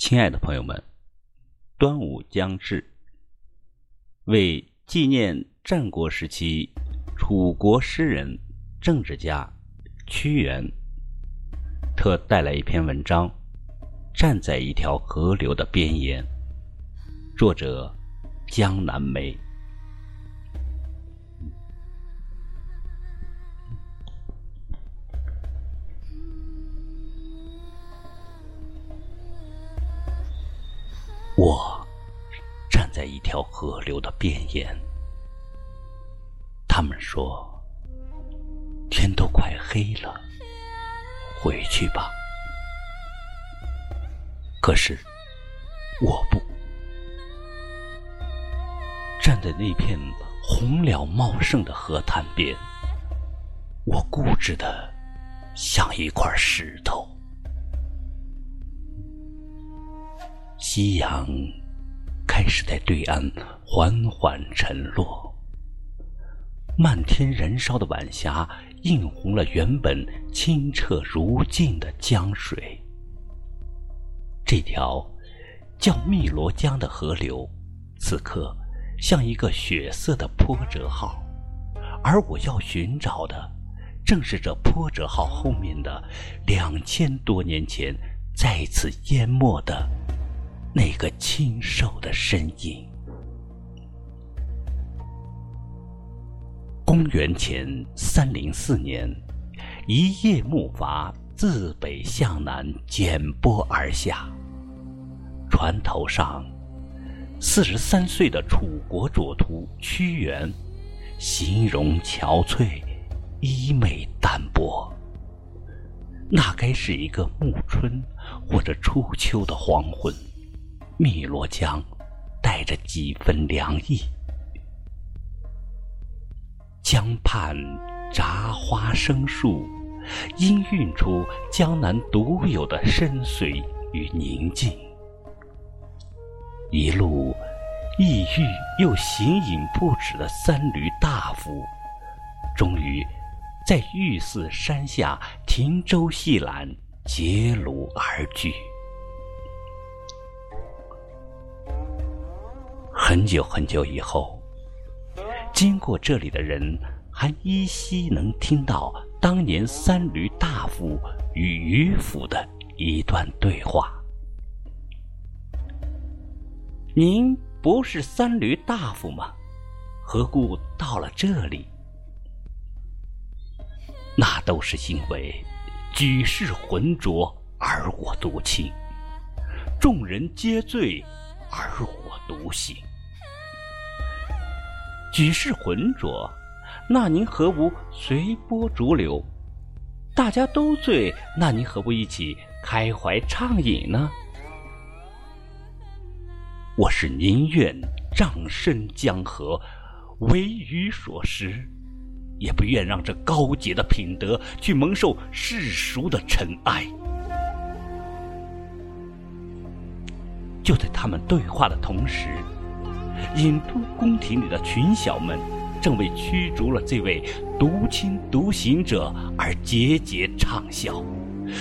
亲爱的朋友们，端午将至，为纪念战国时期楚国诗人、政治家屈原，特带来一篇文章《站在一条河流的边沿》，作者江南梅。我站在一条河流的边沿，他们说天都快黑了，回去吧。可是我不，站在那片红柳茂盛的河滩边，我固执的像一块石头。夕阳开始在对岸缓缓沉落，漫天燃烧的晚霞映红了原本清澈如镜的江水。这条叫汨罗江的河流，此刻像一个血色的波折号，而我要寻找的，正是这波折号后面的两千多年前再次淹没的。那个清瘦的身影。公元前三零四年，一叶木筏自北向南剪波而下，船头上，四十三岁的楚国主徒屈原，形容憔悴，衣袂单薄。那该是一个暮春或者初秋的黄昏。汨罗江带着几分凉意，江畔杂花生树，氤氲出江南独有的深邃与宁静。一路抑郁又形影不止的三闾大夫，终于在玉寺山下停舟细览，结庐而居。很久很久以后，经过这里的人还依稀能听到当年三闾大夫与渔夫的一段对话。您不是三闾大夫吗？何故到了这里？那都是因为举世浑浊而我独清，众人皆醉而我独醒。举世浑浊，那您何不随波逐流？大家都醉，那您何不一起开怀畅饮呢？我是宁愿葬身江河，为鱼所食，也不愿让这高洁的品德去蒙受世俗的尘埃。就在他们对话的同时。郢都宫廷里的群小们，正为驱逐了这位独亲独行者而节节畅笑，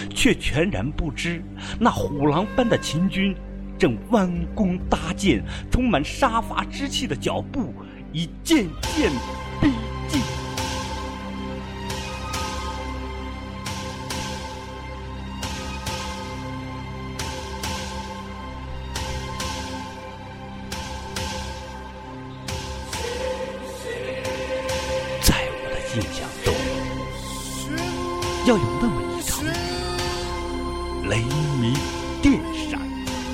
却全然不知那虎狼般的秦军正弯弓搭箭，充满杀伐之气的脚步已渐渐逼近。要有那么一场雷鸣、电闪、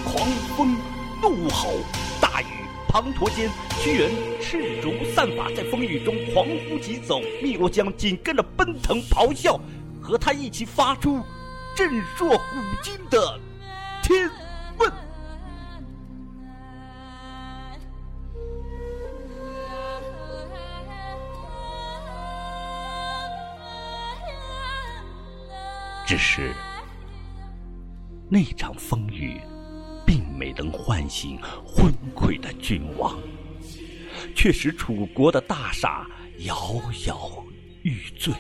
狂风、怒吼、大雨滂沱间，屈原赤足散发在风雨中，狂呼疾走，汨罗江紧跟着奔腾咆哮，和他一起发出震烁古今的天只是那场风雨，并没能唤醒昏聩的君王，却使楚国的大厦摇摇欲坠。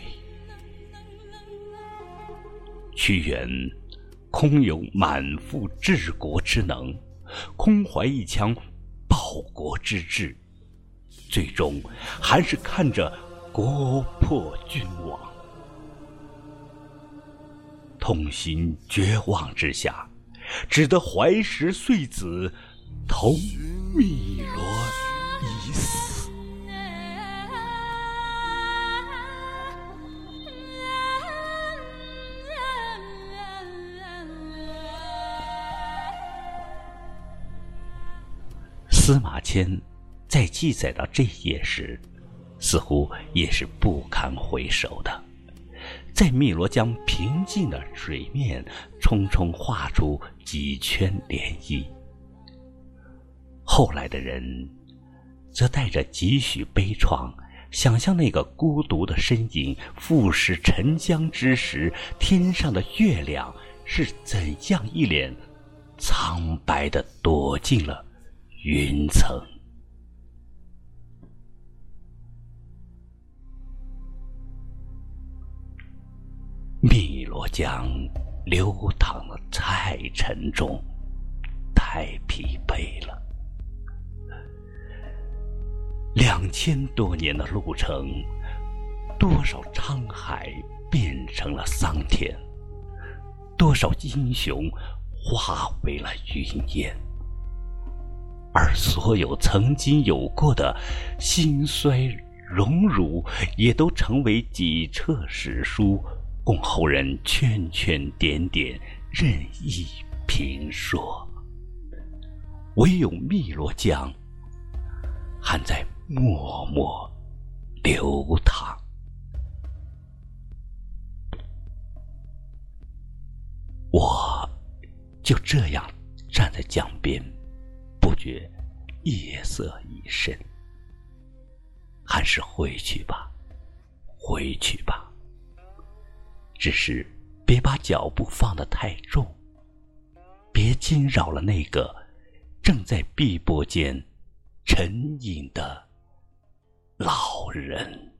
屈原空有满腹治国之能，空怀一腔报国之志，最终还是看着国破君亡，痛心绝望之下，只得怀石碎子，同汨罗一死。司马迁在记载到这一页时，似乎也是不堪回首的，在汨罗江平静的水面，匆匆画出几圈涟漪。后来的人，则带着几许悲怆，想象那个孤独的身影覆蚀沉江之时，天上的月亮是怎样一脸苍白的躲进了。云层，汨罗江流淌的太沉重，太疲惫了。两千多年的路程，多少沧海变成了桑田，多少英雄化为了云烟。而所有曾经有过的兴衰荣辱，也都成为几册史书，供后人圈圈点点任意评说。唯有汨罗江还在默默流淌。我就这样站在江边。不觉夜色已深，还是回去吧，回去吧。只是别把脚步放得太重，别惊扰了那个正在碧波间沉吟的老人。